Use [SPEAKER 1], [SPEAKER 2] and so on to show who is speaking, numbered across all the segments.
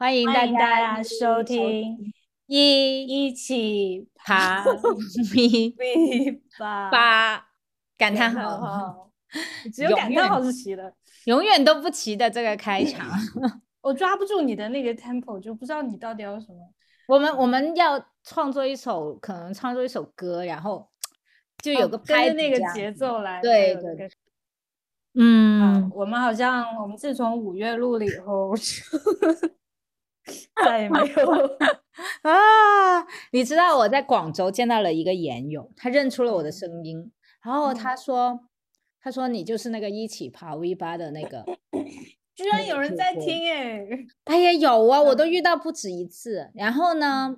[SPEAKER 1] 欢迎大家
[SPEAKER 2] 家收听
[SPEAKER 1] 一
[SPEAKER 2] 一起
[SPEAKER 1] 爬咪
[SPEAKER 2] 咪吧
[SPEAKER 1] 吧，感
[SPEAKER 2] 感
[SPEAKER 1] 叹号，
[SPEAKER 2] 号，只有感叹号是齐的。
[SPEAKER 1] 永远都不齐的这个开场。
[SPEAKER 2] 我抓不住你的那个 tempo，就不知道你到底要什么。
[SPEAKER 1] 我们我们要创作一首，可能创作一首歌，然后就有
[SPEAKER 2] 哦
[SPEAKER 1] 个拍子
[SPEAKER 2] 跟着那个节奏来。
[SPEAKER 1] 对对
[SPEAKER 2] 对
[SPEAKER 1] 嗯
[SPEAKER 2] 啊，，我们好像我们自从五月录了以后，就再也没有。
[SPEAKER 1] 啊，你知道我在广州见到了一个研友，他认出了我的
[SPEAKER 2] 嗯
[SPEAKER 1] 声音，然后
[SPEAKER 2] 嗯
[SPEAKER 1] 他说，他说你就是那个一起爬 V 八的那个，
[SPEAKER 2] 居然
[SPEAKER 1] 有
[SPEAKER 2] 人在听哎！
[SPEAKER 1] 他也有啊，我都
[SPEAKER 2] 嗯
[SPEAKER 1] 遇到不止一次。然后呢，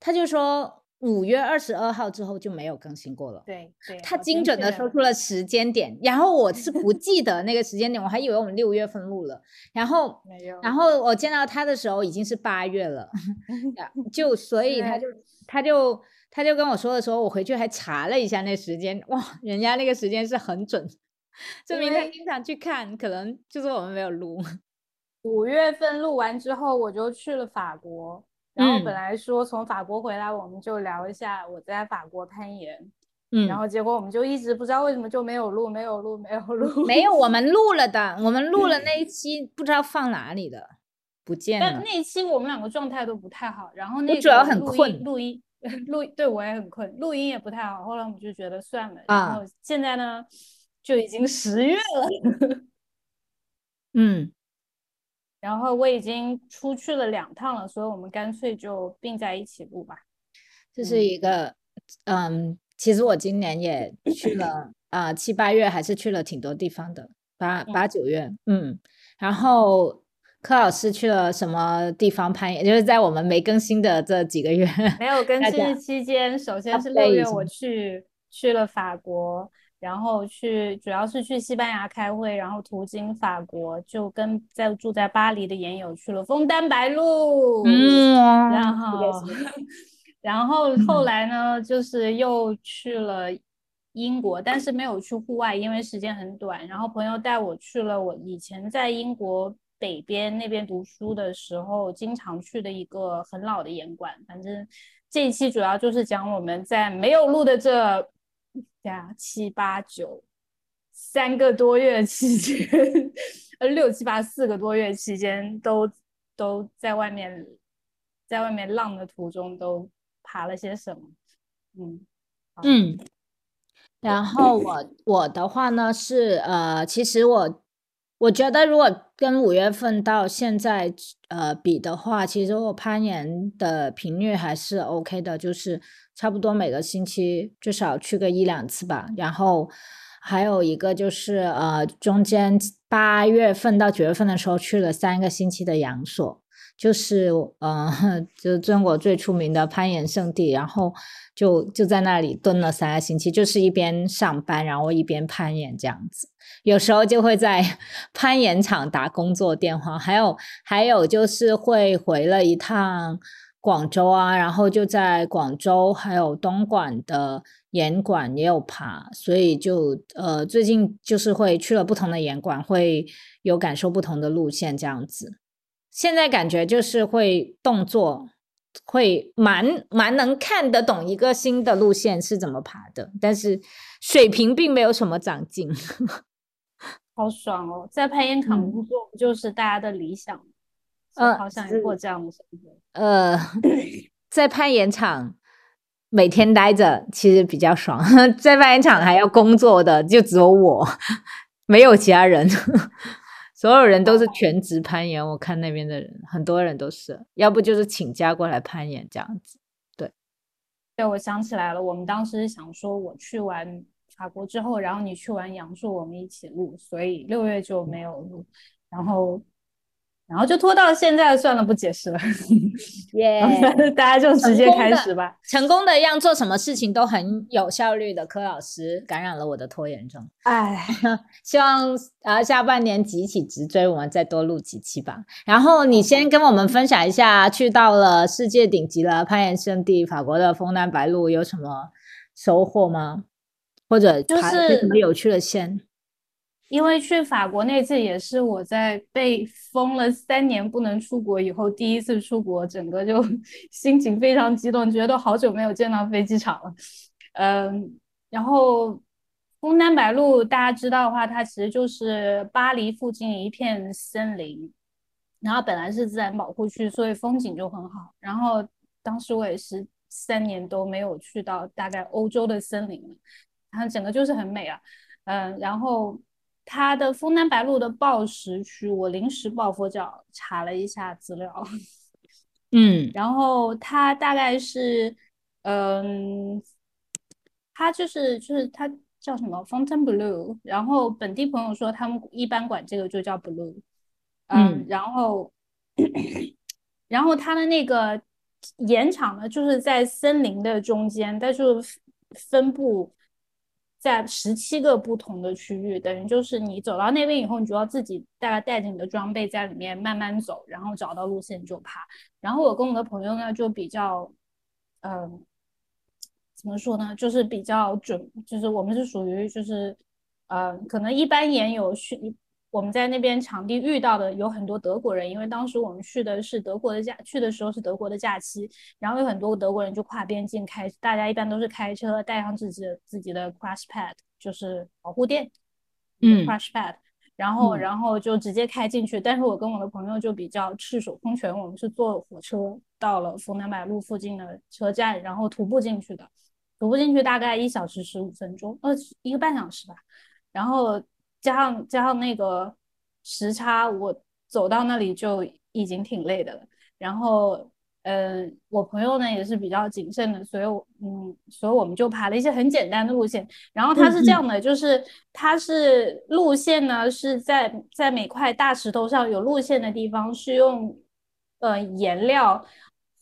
[SPEAKER 1] 他就说五月二十二号之后就没有更新过了。
[SPEAKER 2] 对对，
[SPEAKER 1] 他精准的说出了时间点，然后我是不记得那个时间点，我还以为我们六月份录了，然后
[SPEAKER 2] 没有，
[SPEAKER 1] 然后我见到他的时候已经是八月了，就 所以他就他就他就跟我说的时候，我回去还查了一下那时间，哇，人家那个时间是很准，证明他经常去看，可能就是我们没有录。
[SPEAKER 2] 五月份录完之后，我就去了法国。然后本
[SPEAKER 1] 嗯
[SPEAKER 2] 来说从法国回来，我们就聊一下我在法国攀岩。
[SPEAKER 1] 嗯，
[SPEAKER 2] 然后结果我们就一直不知道为什么就没有录，没有录，没有录。
[SPEAKER 1] 没有，我们录了的，我们录了那一期，不知道放哪里的，不见
[SPEAKER 2] 但
[SPEAKER 1] 了。
[SPEAKER 2] 那一期我们两个状态都不太好，然后那
[SPEAKER 1] 主要很困
[SPEAKER 2] 录音录对我也很困，录音也不太好。后来我们就觉得算了，然
[SPEAKER 1] 啊
[SPEAKER 2] 后现在呢就已经十月了，
[SPEAKER 1] 嗯，
[SPEAKER 2] 然后我已经出去了两趟了，所以我们干脆就并在一起录吧。
[SPEAKER 1] 这是一个，嗯，其实我今年也去了啊、七八月还是去了挺多地方的，八八九月，嗯，然后柯老师去了什么地方攀岩？就是在我们没更新的这几个月，
[SPEAKER 2] 没有更新的期间，首先是六月我去去了法国，然后去主要是去西班牙开会，然后途经法国，就跟在住在巴黎的研友去了枫丹白露，
[SPEAKER 1] 嗯，
[SPEAKER 2] 然后然后后来呢，就是又去了英国，但是没有去户外，因为时间很短。然后朋友带我去了我以前在英国北边那边读书的时候经常去的一个很老的岩馆。反正这一期主要就是讲我们在没有录的这呀七八九三个多月期间，呃六七八四个多月期间都都在外面在外面浪的途中都爬了些什么？嗯
[SPEAKER 1] 嗯，然后我我的话呢是呃，其实我我觉得如果跟五月份到现在呃比的话，其实我攀岩的频率还是 OK 的，就是差不多每个星期至少去个一两次吧。然后还有一个就是呃，中间八月份到九月份的时候去了三个星期的阳朔。就是呃，就中国最出名的攀岩圣地，然后就就在那里蹲了三个星期，就是一边上班，然后一边攀岩这样子。有时候就会在 攀岩场打工作电话，还有还有就是会回了一趟广州啊，然后就在广州还有东莞的岩馆也有爬，所以就呃最近就是会去了不同的岩馆，会有感受不同的路线这样子。现在感觉就是会动作，会蛮蛮能看得懂一个新的路线是怎么爬的，但是水平并没有什么长进。
[SPEAKER 2] 好爽哦！在攀岩场
[SPEAKER 1] 嗯
[SPEAKER 2] 工作不就是大家的理想吗？所以
[SPEAKER 1] 呃
[SPEAKER 2] 好想
[SPEAKER 1] 是
[SPEAKER 2] 过这样的生活。
[SPEAKER 1] 呃，在攀岩场每天待着其实比较爽，在攀岩场还要工作的就只有我，没有其他人。所有人都是全职攀岩，我看那边的人，很多人都是，要不就是请假过来攀岩这样子。
[SPEAKER 2] 对，我想起来了，我们当时想说，我去完法国之后，然后你去完阳朔，我们一起录，所以六月就没有录，然后，然后就拖到现在，算了，不解释了，
[SPEAKER 1] 耶、
[SPEAKER 2] 大家就直接开始吧。
[SPEAKER 1] 成功的让做什么事情都很有效率的柯老师感染了我的拖延症。
[SPEAKER 2] 哎，
[SPEAKER 1] 希望啊下半年急起直追，我们再多录几期吧。然后你先跟我们分享一下，去到了世界顶级的攀岩圣地法国的枫丹白露有什么收获吗？或者
[SPEAKER 2] 就
[SPEAKER 1] 爬了些什
[SPEAKER 2] 是
[SPEAKER 1] 么有趣的线？
[SPEAKER 2] 因为去法国那次也是我在被封了三年不能出国以后第一次出国，整个就 心情非常激动，觉得好久没有见到飞机场了。嗯，然后枫丹白露大家知道的话，它其实就是巴黎附近一片森林，然后本来是自然保护区，所以风景就很好。然后当时我也是三年都没有去到大概欧洲的森林了，整个就是很美啊。嗯，然后。它的枫丹白露的报时区，我临时抱佛脚查了一下资料，
[SPEAKER 1] 嗯，
[SPEAKER 2] 然后它大概是，嗯，它就是就是它叫什么 Fountain Blue，然后本地朋友说他们一般管这个就叫 Blue，嗯，然后，然后它的那个盐场呢，就是在森林的中间，但是分布。在十七个不同的区域，等于就是你走到那边以后，你就要自己大概带着你的装备在里面慢慢走，然后找到路线就爬。然后我跟我的朋友呢，就比较，嗯，怎么说呢，就是比较准，就是我们是属于就是，呃，可能一般也有训。我们在那边场地遇到的有很多德国人，因为当时我们去的是德国的假，去的时候是德国的假期，然后有很多德国人就跨边境开，大家一般都是开车带上自己的自己的 crash pad，就是保护垫，
[SPEAKER 1] 嗯
[SPEAKER 2] ，crash pad，然后然后就直接开进去。但是我跟我的朋友就比较赤手空拳，我们是坐火车到了枫丹白露附近的车站，然后徒步进去的，徒步进去大概一小时十五分钟，呃，一个半小时吧，然后。加上加上那个时差，我走到那里就已经挺累的了。然后，嗯，我朋友呢也是比较谨慎的，所以，嗯，所以我们就爬了一些很简单的路线。然后它是这样的，就是它是路线呢是在在每块大石头上有路线的地方是用呃颜料。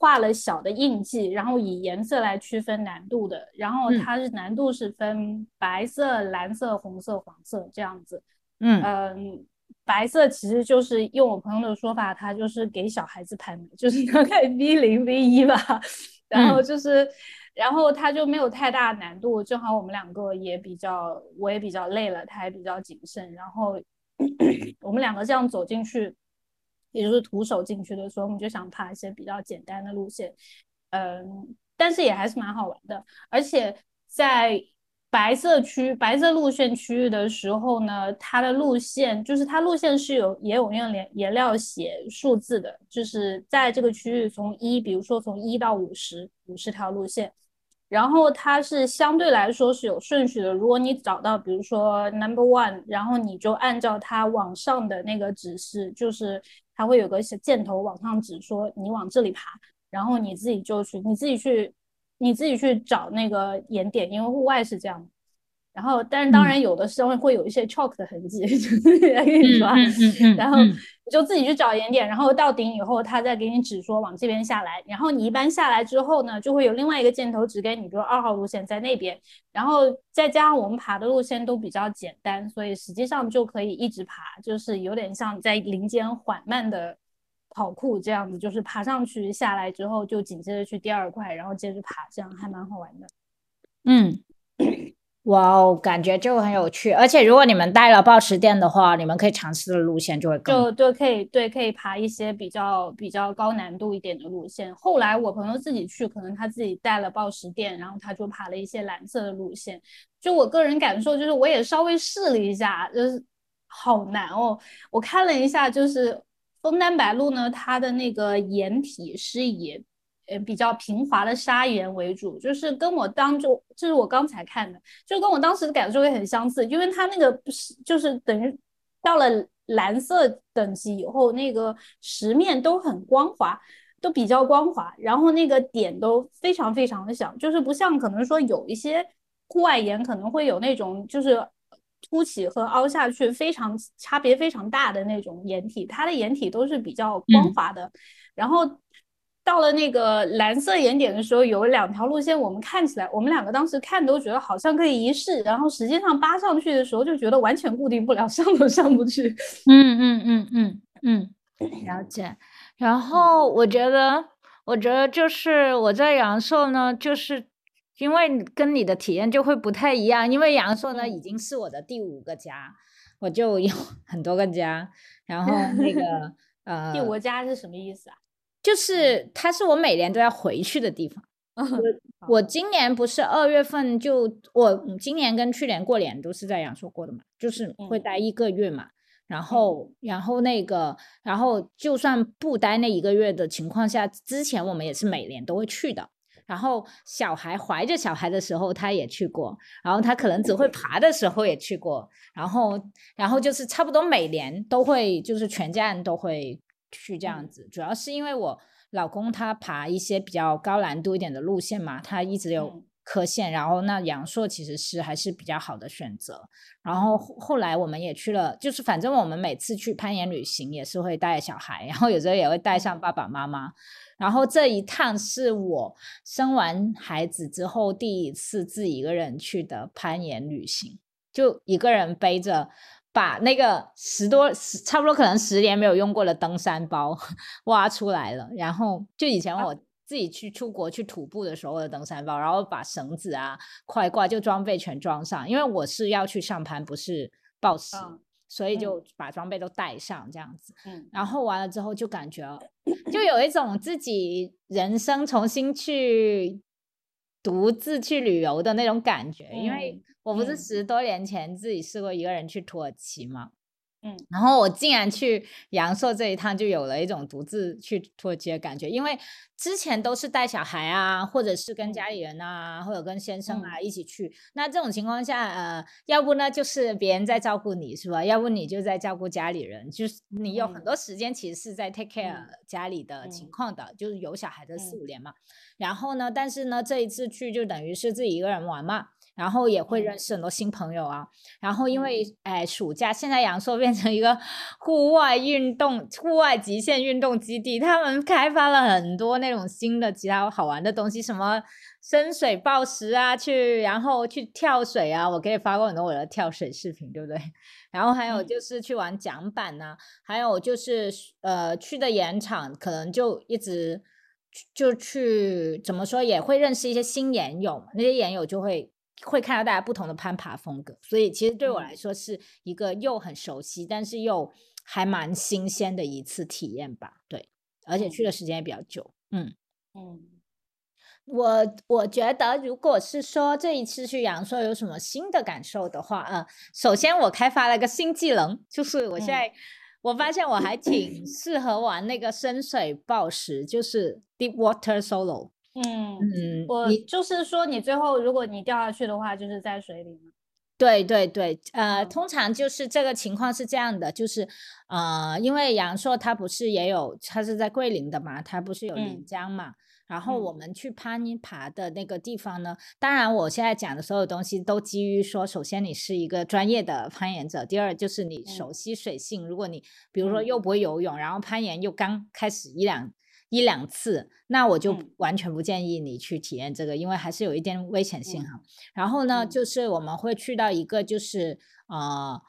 [SPEAKER 2] 画了小的印记，然后以颜色来区分难度的。然后它是难度是分白色、蓝色、红色、黄色这样子。
[SPEAKER 1] 嗯
[SPEAKER 2] 嗯，白色其实就是用我朋友的说法，它就是给小孩子拍的，就是大概 V 零 V 一吧。然后就是，然后它就没有太大难度。正好我们两个也比较，我也比较累了，他也比较谨慎。然后 我们两个这样走进去。也就是徒手进去的时候，我们就想爬一些比较简单的路线，嗯，但是也还是蛮好玩的。而且在白色区、白色路线区域的时候呢，它的路线就是它路线是有也有用颜颜料写数字的，就是在这个区域从一，比如说从一到五十，五十条路线。然后它是相对来说是有顺序的。如果你找到，比如说 number one，然后你就按照它往上的那个指示，就是它会有个箭头往上指，说你往这里爬，然后你自己就去，你自己去，你自己去找那个岩点，因为户外是这样。然后，但是当然有的时候会有一些 chalk 的痕迹，就是跟你说，然后你就自己去找岩点，然后到顶以后，他再给你指说往这边下来。然后你一般下来之后呢，就会有另外一个箭头指给你，比如二号路线在那边。然后再加上我们爬的路线都比较简单，所以实际上就可以一直爬，就是有点像在林间缓慢的跑酷这样子，就是爬上去下来之后就紧接着去第二块，然后接着爬，这样还蛮好玩的。
[SPEAKER 1] 嗯。哇哦，感觉就很有趣，而且如果你们带了报时垫的话，你们可以尝试的路线就会更
[SPEAKER 2] 就对，可以对，可以爬一些比较比较高难度一点的路线。后来我朋友自己去，可能他自己带了报时垫，然后他就爬了一些蓝色的路线。就我个人感受，就是我也稍微试了一下，就是好难哦。我看了一下，就是枫丹白露呢，它的那个岩体是以。呃，比较平滑的砂岩为主，就是跟我当就就是我刚才看的，就跟我当时的感受也很相似，因为它那个是就是等于到了蓝色等级以后，那个石面都很光滑，都比较光滑，然后那个点都非常非常的小，就是不像可能说有一些户外岩可能会有那种就是凸起和凹下去非常差别非常大的那种岩体，它的岩体都是比较光滑的，然后。到了那个蓝色岩点的时候，有两条路线，我们看起来，我们两个当时看都觉得好像可以一试，然后实际上扒上去的时候就觉得完全固定不了，上都上不去。
[SPEAKER 1] 嗯嗯嗯嗯嗯，了解。然后我觉得，我觉得就是我在阳朔呢，就是因为跟你的体验就会不太一样。因为阳朔呢已经是我的第五个家，我就有 很多个家，然后那个呃，
[SPEAKER 2] 第五个家是什么意思啊？
[SPEAKER 1] 就是它是我每年都要回去的地方。我今年不是二月份就我今年跟去年过年都是在阳朔过的嘛，就是会待一个月嘛。然后，然后那个，然后就算不待那一个月的情况下，之前我们也是每年都会去的。然后小孩怀着小孩的时候，他也去过。然后他可能只会爬的时候也去过。然后，然后就是差不多每年都会，就是全家人都会去这样子。主要是因为我老公他爬一些比较高难度一点的路线嘛，他一直有。科线，然后那阳朔其实是还是比较好的选择。然后后来我们也去了，就是反正我们每次去攀岩旅行也是会带小孩，然后有时候也会带上爸爸妈妈。然后这一趟是我生完孩子之后第一次自己一个人去的攀岩旅行，就一个人背着把那个十多十差不多可能十年没有用过的登山包 挖出来了。然后就以前我。自己去出国去徒步的时候的登山包，然后把绳子啊、快挂就装备全装上，因为我是要去上攀，不是暴食，所以就把装备都带上这样子。嗯，然后完了之后就感觉，就有一种自己人生重新去独自去旅游的那种感觉，因为我不是十多年前自己试过一个人去土耳其嘛。嗯，然后我竟然去阳朔这一趟，就有了一种独自去土耳其的感觉。因为之前都是带小孩啊，或者是跟家里人啊，或者跟先生啊一起去。那这种情况下，呃，要不呢就是别人在照顾你，是吧？要不你就在照顾家里人，就是你有很多时间其实是在 take care 家里的情况的，就是有小孩的四五年嘛。然后呢，但是呢，这一次去就等于是自己一个人玩嘛。然后也会认识很多新朋友啊。然后因为哎，暑假现在阳朔变成一个户外运动、户外极限运动基地，他们开发了很多那种新的其他好玩的东西，什么深水暴食啊，去然后去跳水啊，我给你发过很多我的跳水视频，对不对？然后还有就是去玩桨板呐，还有就是呃去的盐场，可能就一直就去怎么说，也会认识一些新岩友，那些岩友就会。会看到大家不同的攀爬风格，所以其实对我来说是一个又很熟悉，但是又还蛮新鲜的一次体验吧。对，而且去的时间也比较久。嗯嗯，我我觉得如果是说这一次去阳朔有什么新的感受的话，嗯，首先我开发了个新技能，就是我现在我发现我还挺适合玩那个深水暴食，就是 deep water solo。
[SPEAKER 2] 嗯嗯，我就是说，你最后如果你掉下去的话，就是在水里吗？
[SPEAKER 1] 对对对，呃，通常就是这个情况是这样的，就是呃，因为阳朔它不是也有，它是在桂林的嘛，它不是有临江嘛，然后我们去攀爬的那个地方呢，当然我现在讲的所有东西都基于说，首先你是一个专业的攀岩者，第二就是你熟悉水性，如果你比如说又不会游泳，然后攀岩又刚开始一两。一两次，那我就完全不建议你去体验这个，因为还是有一点危险性哈。然后呢，就是我们会去到一个，就是呃。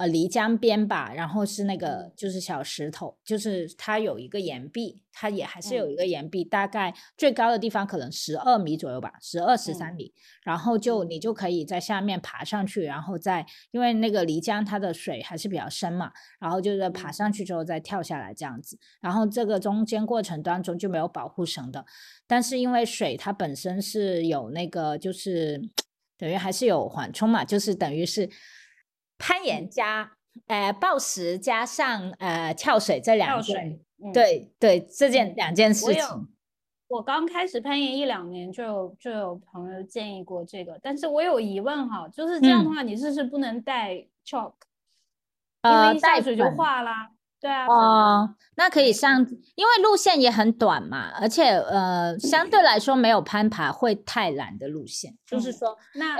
[SPEAKER 1] 呃，漓江边吧，然后是那个就是小石头，就是它有一个岩壁，它也还是有一个岩壁，大概最高的地方可能十二米左右吧，十二十三米，然后就你就可以在下面爬上去，然后再因为那个漓江它的水还是比较深嘛，然后就是爬上去之后再跳下来这样子，然后这个中间过程当中就没有保护绳的，但是因为水它本身是有那个就是 等于还是有缓冲嘛，就是等于是。攀岩加呃暴食加上呃跳水这两件，对对，这件两件事情。
[SPEAKER 2] 我刚开始攀岩一两年，就有就有朋友建议过这个，但是我有疑问哈，就是这样的话，你是不是不能带 chalk？因为下水就化啦。对啊。
[SPEAKER 1] 哦，那可以上，因为路线也很短嘛，而且呃相对来说没有攀爬会太难的路线，就是说
[SPEAKER 2] 那。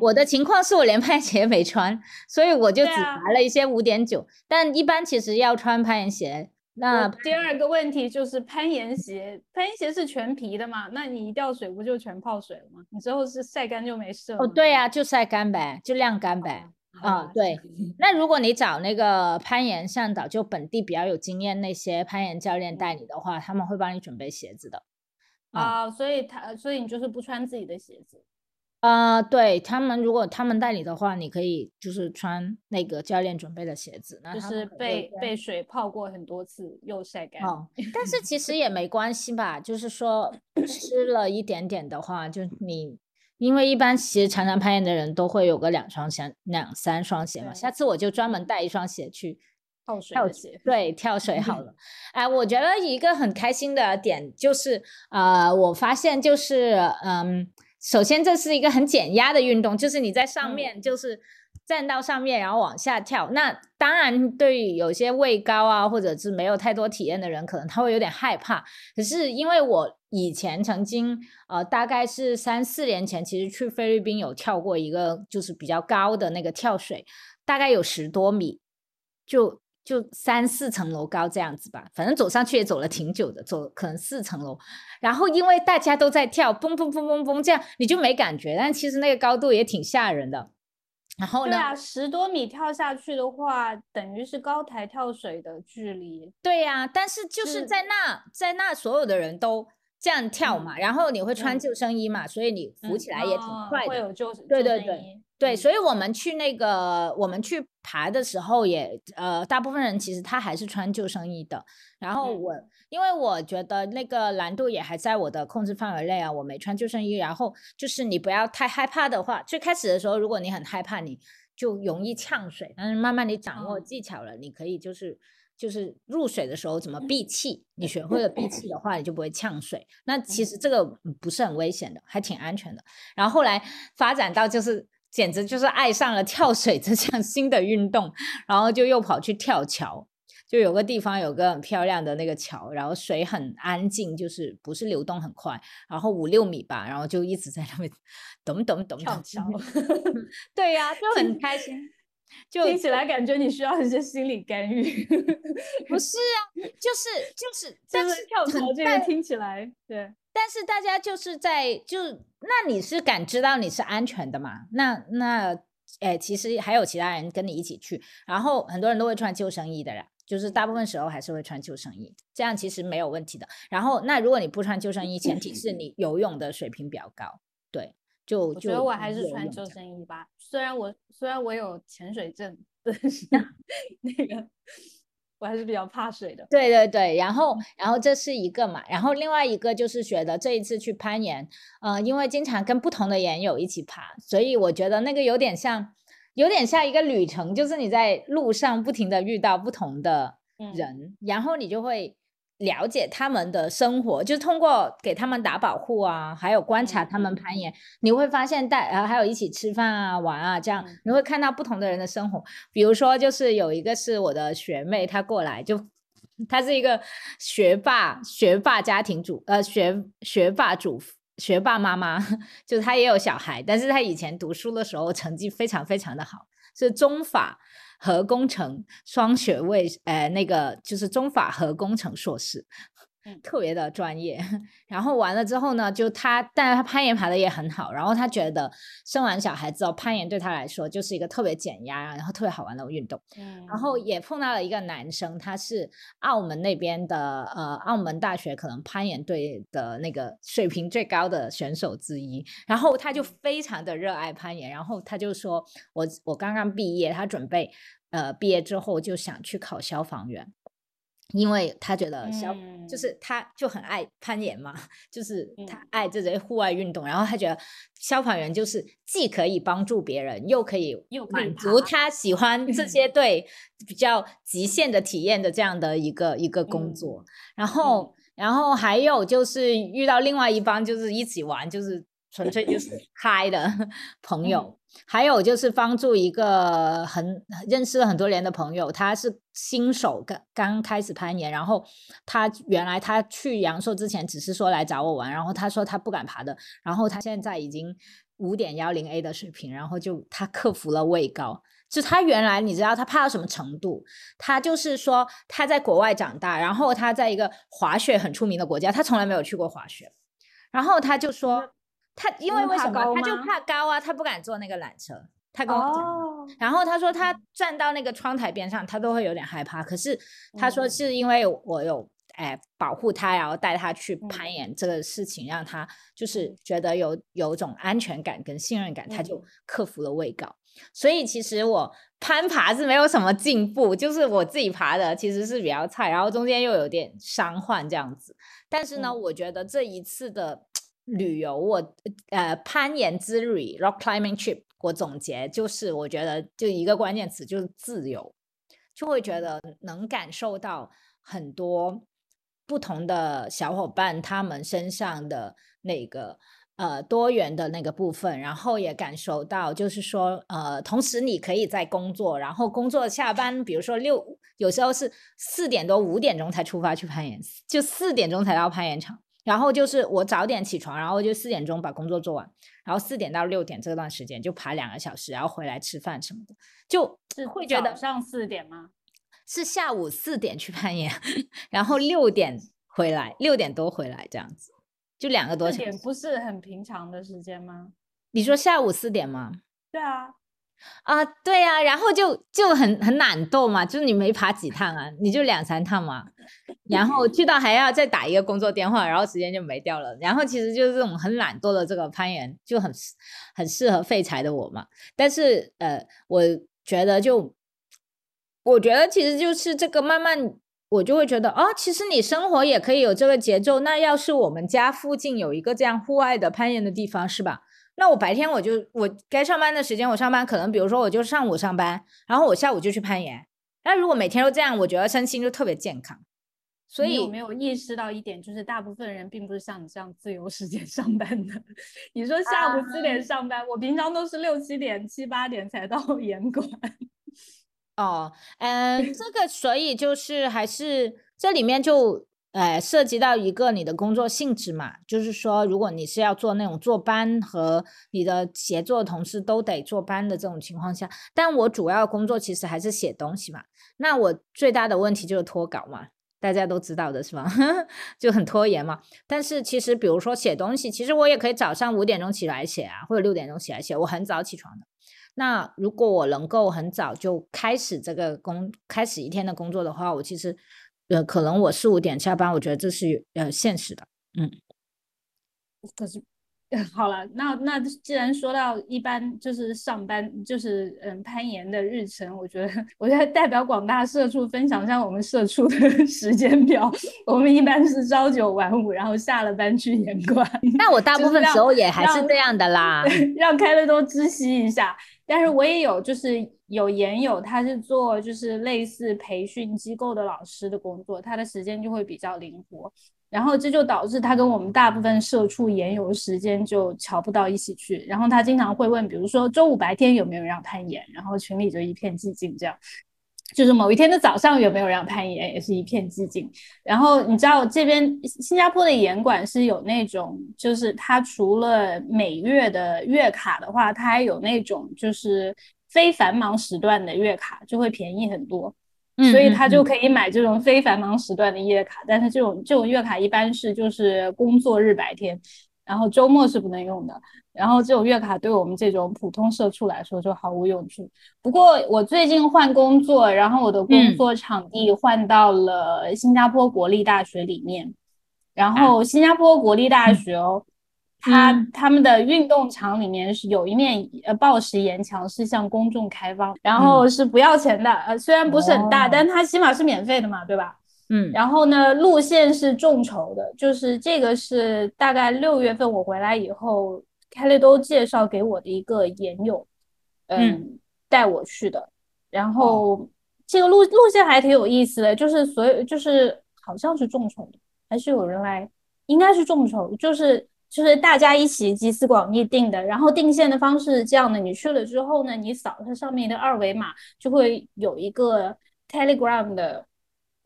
[SPEAKER 1] 我的情况是我连攀岩鞋没穿，所以我就只爬了一些五点九。但一般其实要穿攀岩鞋。那
[SPEAKER 2] 第二个问题就是攀岩鞋，攀岩鞋是全皮的嘛？那你一掉水不就全泡水了吗？你之后是晒干就没事了。哦，
[SPEAKER 1] 对呀，就晒干呗，就晾干呗。啊，对。那如果你找那个攀岩向导，就本地比较有经验那些攀岩教练带你的话，他们会帮你准备鞋子的。
[SPEAKER 2] 啊，所以他所以你就是不穿自己的鞋子。
[SPEAKER 1] 啊，对他们，如果他们带你的话，你可以就是穿那个教练准备的鞋子，
[SPEAKER 2] 就是被被水泡过很多次又晒干。
[SPEAKER 1] 哦，但是其实也没关系吧，就是说湿了一点点的话，就你因为一般其实常常攀岩的人都会有个两双鞋、两三双鞋嘛，下次我就专门带一双鞋去
[SPEAKER 2] 跳水跳
[SPEAKER 1] 水，对，跳水好了。哎，我觉得一个很开心的点就是，呃，我发现就是，嗯。首先，这是一个很减压的运动，就是你在上面，就是站到上面，然后往下跳。那当然，对于有些畏高啊，或者是没有太多体验的人，可能他会有点害怕。可是因为我以前曾经，呃，大概是三四年前，其实去菲律宾有跳过一个就是比较高的那个跳水，大概有十多米，就。就三四层楼高这样子吧，反正走上去也走了挺久的，走可能四层楼。然后因为大家都在跳，嘣嘣嘣嘣嘣，这样你就没感觉，但其实那个高度也挺吓人的。然后呢？
[SPEAKER 2] 对啊，十多米跳下去的话，等于是高台跳水的距离。
[SPEAKER 1] 对呀，但是就是在那，在那所有的人都这样跳嘛，然后你会穿救生衣嘛，所以你浮起来也挺快的。
[SPEAKER 2] 会有救
[SPEAKER 1] 对对对。对，所以我们去那个，我们去爬的时候也，呃，大部分人其实他还是穿救生衣的。然后我，因为我觉得那个难度也还在我的控制范围内啊，我没穿救生衣。然后就是你不要太害怕的话，最开始的时候，如果你很害怕，你就容易呛水。但是慢慢你掌握技巧了，你可以就是就是入水的时候怎么闭气，你学会了闭气的话，你就不会呛水。那其实这个不是很危险的，还挺安全的。然后后来发展到就是。简直就是爱上了跳水这项新的运动，然后就又跑去跳桥，就有个地方有个很漂亮的那个桥，然后水很安静，就是不是流动很快，然后五六米吧，然后就一直在那边咚咚咚
[SPEAKER 2] 跳桥，
[SPEAKER 1] 对呀，就很开心。就
[SPEAKER 2] 听起来感觉你需要一些心理干预，
[SPEAKER 1] 不是啊，就是就是，但是
[SPEAKER 2] 跳槽这个听起来对，
[SPEAKER 1] 但是大家就是在就那你是感知到你是安全的嘛？那那哎，其实还有其他人跟你一起去，然后很多人都会穿救生衣的啦，就是大部分时候还是会穿救生衣，这样其实没有问题的。然后那如果你不穿救生衣，前提是你游泳的水平比较高，对。就我
[SPEAKER 2] 觉得我还是穿救生衣吧，虽然我虽然我有潜水证，但是 那个我还是比较怕水的。
[SPEAKER 1] 对对对，然后然后这是一个嘛，然后另外一个就是觉得这一次去攀岩，呃，因为经常跟不同的岩友一起爬，所以我觉得那个有点像，有点像一个旅程，就是你在路上不停的遇到不同的人，然后你就会。了解他们的生活，就是通过给他们打保护啊，还有观察他们攀岩，你会发现带呃还有一起吃饭啊、玩啊，这样你会看到不同的人的生活。比如说，就是有一个是我的学妹，她过来就，她是一个学霸，学霸家庭主呃学学霸主学霸妈妈，就是她也有小孩，但是她以前读书的时候成绩非常非常的好，是中法。核工程双学位，呃，那个就是中法核工程硕士。特别的专业，然后完了之后呢，就他，但是他攀岩爬的也很好，然后他觉得生完小孩之后，攀岩对他来说就是一个特别减压，然后特别好玩的运动。嗯，然后也碰到了一个男生，他是澳门那边的，呃，澳门大学可能攀岩队的那个水平最高的选手之一，然后他就非常的热爱攀岩，然后他就说，我我刚刚毕业，他准备，呃，毕业之后就想去考消防员。因为他觉得消就是他就很爱攀岩嘛，就是他。爱这些户外运动，然后他觉得消防员就是既可以帮助别人，又可以满足他喜欢这。些对比较极限的体验的这样的一个一个工作。然后，然后还有就是遇到另外一帮就是一起玩，就是纯粹就是嗨的 朋友。还有就是帮助一个很认识了很多年的朋友，他是新手，刚刚开始攀岩，然后他原来他去阳朔之前只是说来找我玩，然后他说他不敢爬的，然后他现在已经五点幺零 A 的水平，然后就他克服了畏高，就他原来你知道他怕到什么程度？他就是说他在国外长大，然后他在一个滑雪很出名的国家，他从来没有去过滑雪，然后他就说。他因为为什么？他就怕高啊，他不敢坐那个缆车。他跟我讲，然后他说他站到那个窗台边上，他都会有点害怕。可是他说是因为我有哎保护他，然后带他去攀岩这个事情，让他就是觉得有有种安全感跟信任感，他就克服了畏高。所以其实我攀爬是没有什么进步，就是我自己爬的其实是比较菜，然后中间又有点伤患这样子。但是呢，我觉得这一次的旅游，我呃攀岩之旅 （rock climbing trip），我总结就是，我觉得就一个关键词就是自由，就会觉得能感受到很多不同的小伙伴他们身上的那个。呃，多元的那个部分，然后也感受到，就是说，呃，同时你可以在工作，然后工作下班，比如说六，有时候是四点多五点钟才出发去攀岩，就四点钟才到攀岩场，然后就是我早点起床，然后就四点钟把工作做完，然后四点到六点这段时间就爬两个小时，然后回来吃饭什么的，就是会觉得
[SPEAKER 2] 上四点吗？
[SPEAKER 1] 是下午四点去攀岩，然后六点回来，六点多回来这样子。就两个多小
[SPEAKER 2] 时，不是很平常的时间吗？
[SPEAKER 1] 你说下午四点吗？
[SPEAKER 2] 对啊，
[SPEAKER 1] 啊，对呀，然后就就很很懒惰嘛，就是你没爬几趟啊，你就两三趟嘛，然后去到还要再打一个工作电话，然后时间就没掉了。然后其实就是这种很懒惰的这个攀岩，就很很适合废柴的我嘛。但是呃，我觉得就，我觉得其实就是这个慢慢。我就会觉得哦，其实你生活也可以有这个节奏。那要是我们家附近有一个这样户外的攀岩的地方，是吧？那我白天我就我该上班的时间我上班，可能比如说我就上午上班，然后我下午就去攀岩。那如果每天都这样，我觉得身心就特别健康。所以
[SPEAKER 2] 有没有意识到一点，就是大部分人并不是像你这样自由时间 上班的。你说下午四点上班，我平常都是六七点、七八点才到 岩馆。
[SPEAKER 1] 哦，嗯，这个所以就是还是这里面就，呃，涉及到一个你的工作性质嘛，就是说，如果你是要做那种坐班和你的协作同事都得坐班的这种情况下，但我主要工作其实还是写东西嘛，那我最大的问题就是脱稿嘛，大家都知道的是吧？就很拖延嘛。但是其实比如说写东西，其实我也可以早上五点钟起来写啊，或者六点钟起来写，我很早起床的。那如果我能够很早就开始这个工，开始一天的工作的话，我其实，呃，可能我四五点下班，我觉得这是呃现实的，嗯。
[SPEAKER 2] 可是。好了，那那既然说到一般就是上班就是嗯攀岩的日程，我觉得我觉得代表广大社畜分享一下我们社畜的 时间表。我们一般是朝九晚五，然后下了班去岩馆。
[SPEAKER 1] 那我大部分时候也还是这样的啦，
[SPEAKER 2] 让开乐多知悉一下。但是我也有就是有研友，他是做就是类似培训机构的老师的工作，他的时间就会比较灵活。然后这就导致他跟我们大部分社畜研友时间就瞧不到一起去。然后他经常会问，比如说周五白天有没有人要攀岩，然后群里就一片寂静。这样，就是某一天的早上有没有让攀岩，也是一片寂静。然后你知道这边新加坡的岩馆是有那种，就是它除了每月的月卡的话，它还有那种就是非繁忙时段的月卡，就会便宜很多。所以他就可以买这种非繁忙时段的月卡，但是这种这种月卡一般是就是工作日白天，然后周末是不能用的。然后这种月卡对我们这种普通社畜来说就毫无用处。不过我最近换工作，然后我的工作场地换到了新加坡国立大学里面，然后新加坡国立大学哦。他他们的运动场里面是有一面呃报石岩墙，是向公众开放，然后是不要钱的，呃虽然不是很大，但它起码是免费的嘛，对吧？
[SPEAKER 1] 嗯，
[SPEAKER 2] 然后呢，路线是众筹的，就是这个是大概六月份我回来以后，开利都介绍给我的一个研友，嗯，带我去的，然后这个路路线还挺有意思的，就是所有就是好像是众筹的，还是有人来，应该是众筹，就是。就是大家一起集思广益定的，然后定线的方式是这样的：你去了之后呢，你扫它上面的二维码，就会有一个 Telegram 的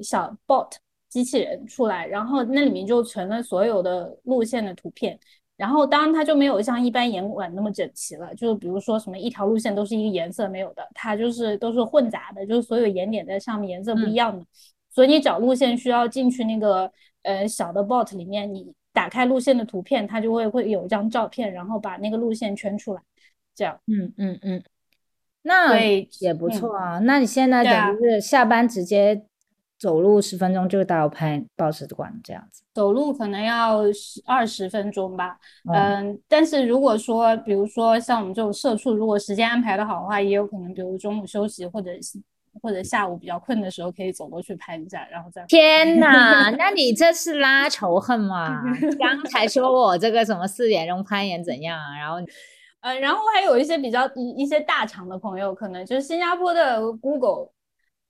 [SPEAKER 2] 小 bot 机器人出来，然后那里面就存了所有的路线的图片。然后当然它就没有像一般岩馆那么整齐了，就是比如说什么一条路线都是一个颜色没有的，它就是都是混杂的，就是所有岩点在上面颜色不一样的。所以你找路线需要进去那个呃小的 bot 里面，你。打开路线的图片，它就会会有一张照片，然后把那个路线圈出来，这样。
[SPEAKER 1] 嗯嗯嗯，那也不错啊。那你现在等于是下班直接走路十分钟就到拍报石馆这样子。
[SPEAKER 2] 走路可能要十二十分钟吧，
[SPEAKER 1] 嗯
[SPEAKER 2] 嗯，但是如果说，比如说像我们这种社畜，如果时间安排的好的话，也有可能，比如中午休息或者是或者下午比较困的时候，可以走过去拍一下，然后再
[SPEAKER 1] 天哪，那你这是拉仇恨吗？刚才说我这个什么四点钟攀岩怎样啊，然后
[SPEAKER 2] 呃，然后还有一些比较一一些大厂的朋友，可能就是新加坡的 Google，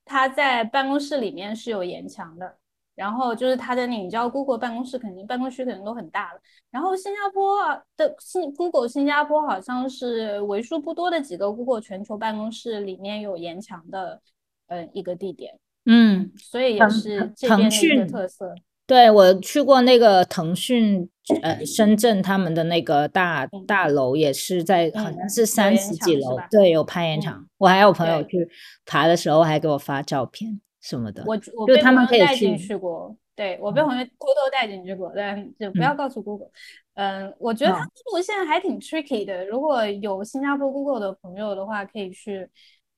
[SPEAKER 2] 他在办公室里面是有岩墙的，然后就是他的那，你知道 Google 办公室肯定办公区肯定都很大了，然后新加坡啊的新 Google 新加坡好像是为数不多的几个 Google 全球办公室里面有岩墙的，呃，一个地点，
[SPEAKER 1] 嗯，
[SPEAKER 2] 所以也是这边的一个特色。
[SPEAKER 1] 对我去过那个腾讯呃深圳他们的那个大
[SPEAKER 2] 嗯
[SPEAKER 1] 大楼，也是在好像
[SPEAKER 2] 嗯
[SPEAKER 1] 是三十几楼对，有攀岩
[SPEAKER 2] 嗯
[SPEAKER 1] 场。我还有朋友去爬的时候还给我发照片什么的。
[SPEAKER 2] 我我被他
[SPEAKER 1] 们可以去
[SPEAKER 2] 友带进去过，对我被
[SPEAKER 1] 嗯
[SPEAKER 2] 朋友偷偷带进去过，但就不要告诉 Google。嗯，我觉得它
[SPEAKER 1] 嗯
[SPEAKER 2] 的路线还挺 tricky 的，如果有新加坡 Google 的朋友的话，可以去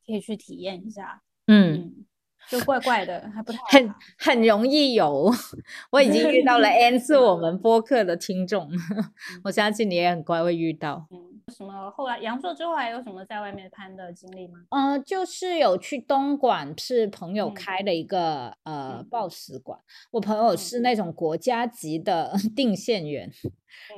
[SPEAKER 2] 可以去体验一下。
[SPEAKER 1] 嗯，
[SPEAKER 2] 嗯，就怪怪的，还不太
[SPEAKER 1] 很
[SPEAKER 2] 好。
[SPEAKER 1] 很容易有，我已经遇到了 N 次我们播客的听众，我相信你也很快会遇到。
[SPEAKER 2] 嗯，什么后来阳朔之后还有什么在外面攀的经历吗？
[SPEAKER 1] 呃，就是有去东莞，是朋友
[SPEAKER 2] 嗯。
[SPEAKER 1] 开的一个呃
[SPEAKER 2] 嗯。
[SPEAKER 1] 报时馆。我朋友
[SPEAKER 2] 嗯
[SPEAKER 1] 是。那种国家级的 定线员，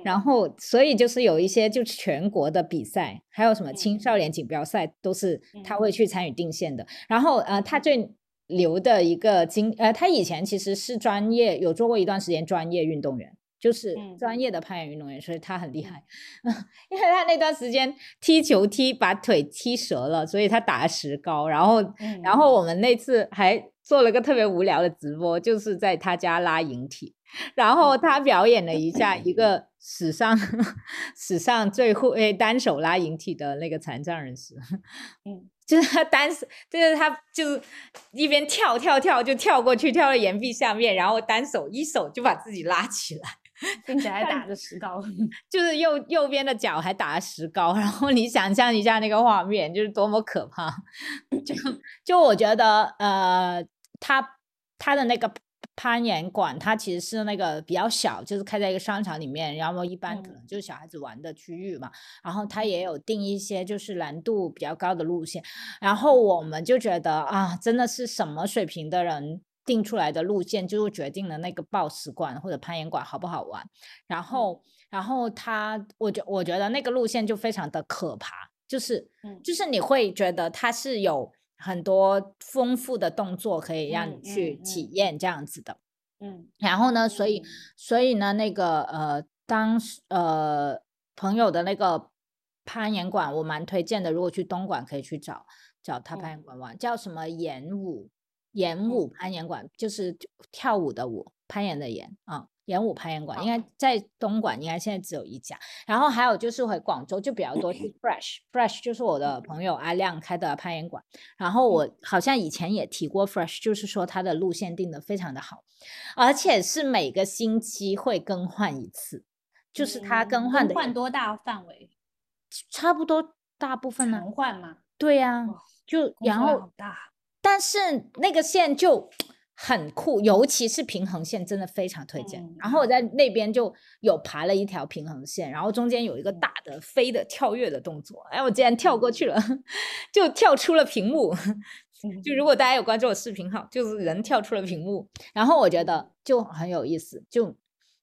[SPEAKER 1] 然
[SPEAKER 2] 嗯
[SPEAKER 1] 后所以就是有一些就是全国的比赛，还有什么青
[SPEAKER 2] 嗯
[SPEAKER 1] 少年锦标赛，都是他
[SPEAKER 2] 嗯
[SPEAKER 1] 会去参与定线的。然后呃，他最牛的一个经呃，他以前其实是专业有做过一段时间专业运动员。就是
[SPEAKER 2] 嗯
[SPEAKER 1] 专业的攀岩运动员，所以他很厉害。因为他那段时间踢球踢把腿踢折了，所以他打了石膏。然后，
[SPEAKER 2] 嗯
[SPEAKER 1] 然后我们那次还做了个特别无聊的直播，就是在他家拉引体，然后他表演了一下一个史上 史上最会单手拉引体的那个残障人士。
[SPEAKER 2] 嗯
[SPEAKER 1] 就是他单手，就是他就一边跳跳跳就跳过去，跳到岩壁下面，然后单手一手就把自己拉起来。
[SPEAKER 2] 并且还 打着石膏。
[SPEAKER 1] 就是右右边的脚还打了石膏，然后你想象一下那个画面，就是多么可怕。就就我觉得，呃，他他的那个攀岩馆，它其实是那个比较小，就是开在一个商场里面，然后一般可
[SPEAKER 2] 嗯。
[SPEAKER 1] 能就是小孩子玩的区域嘛。然后它也有定一些就是难度比较高的路线，然后我们就觉得啊，真的是什么水平的人。定出来的路线就决定了那个暴石馆或者攀岩馆好不好玩，然后，然后他，我觉我觉得那个路线就非常的可怕，就是，
[SPEAKER 2] 嗯。
[SPEAKER 1] 就是你会觉得它是有很多丰富的动作可以让你
[SPEAKER 2] 嗯
[SPEAKER 1] 去体验这样子的。
[SPEAKER 2] 嗯
[SPEAKER 1] 然后呢，所以
[SPEAKER 2] 嗯
[SPEAKER 1] 所以呢，那个呃，当时呃朋友的那个攀岩馆，我蛮推荐的。如果去东莞，可以去找找他攀岩馆玩，叫什么岩舞岩舞攀岩馆，就是跳舞的舞，攀岩的岩啊。岩舞攀岩馆应该在东莞，应该现在只有一家。然后还有就是回广州就比较多，是 Fresh，Fresh 就是我的朋友阿亮开的攀岩馆。然后我好像以前也提过 Fresh，就是说它的路线定的非常的好，而且是每个星期会更换一次，就是它更换的
[SPEAKER 2] 嗯换多大范围？
[SPEAKER 1] 差不多大部分呢
[SPEAKER 2] 常。换吗？
[SPEAKER 1] 对呀、
[SPEAKER 2] 哇
[SPEAKER 1] 就然后
[SPEAKER 2] 大。
[SPEAKER 1] 但是那个线就很酷，尤其是平衡线，真的非常推荐。
[SPEAKER 2] 嗯。
[SPEAKER 1] 然后我在那边就有爬了一条平衡线，然后中间有一个
[SPEAKER 2] 嗯。
[SPEAKER 1] 大的飞的跳跃的动作，哎，我竟然跳过去了，就跳出了屏幕。就如果大家有关注我视频号，就是人跳出了屏幕，然后我觉得就很有意思，就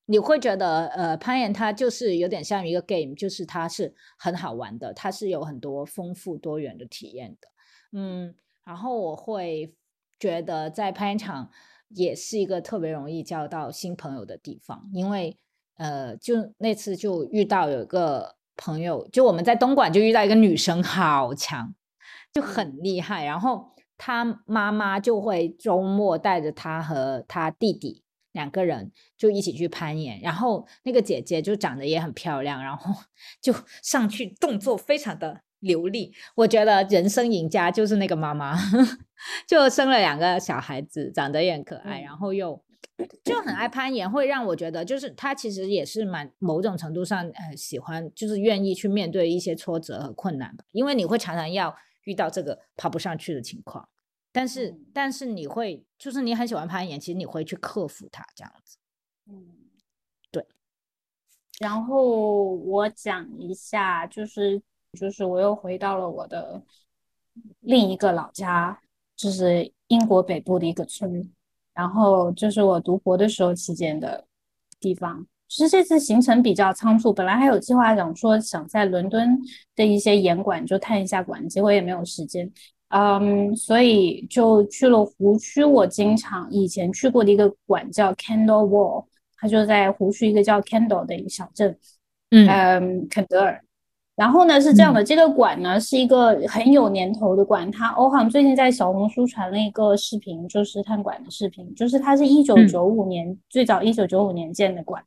[SPEAKER 1] 你会觉得呃攀岩它就是有点像一个 game，就是它是很好玩的，它是有很多丰富多元的体验的，嗯，然后我会觉得在攀岩场也是一个特别容易交到新朋友的地方，因为呃就那次就遇到有一个朋友，就我们在东莞就遇到一个女生，好强，就很厉害，然后。她妈妈就会周末带着她和她弟弟两个人就一起去攀岩，然后那个姐姐就长得也很漂亮，然后 就上去动作非常的流利。我觉得人生赢家就是那个妈妈，就生了两个小孩子，长得也很可爱，
[SPEAKER 2] 嗯
[SPEAKER 1] 然后又就很爱攀岩，会让我觉得就是他其实也是蛮某种程度上呃喜欢，就是愿意去面对一些挫折和困难吧，因为你会常常要。遇到这个爬不上去的情况，但是但是你会就是你很喜欢攀岩，其实你会去克服它这样子。
[SPEAKER 2] 嗯，
[SPEAKER 1] 对。
[SPEAKER 2] 然后我讲一下，就是就是我又回到了我的另一个老家，就是英国北部的一个村，然后就是我读博的时候期间的地方。其实这次行程比较仓促，本来还有计划想说想在伦敦的一些严馆就探一下馆，结果也没有时间，嗯，所以就去了湖区。我经常以前去过的一个馆叫 Candle Wall，它就在湖区一个叫 Candle 的一个小镇，嗯，肯德尔。然后呢是这样的，这个馆呢是一个很有年头的馆，它欧航最近在小红书传了一个视频，就是探馆的视频，就是它是一九九五年最早一九九五年建的馆。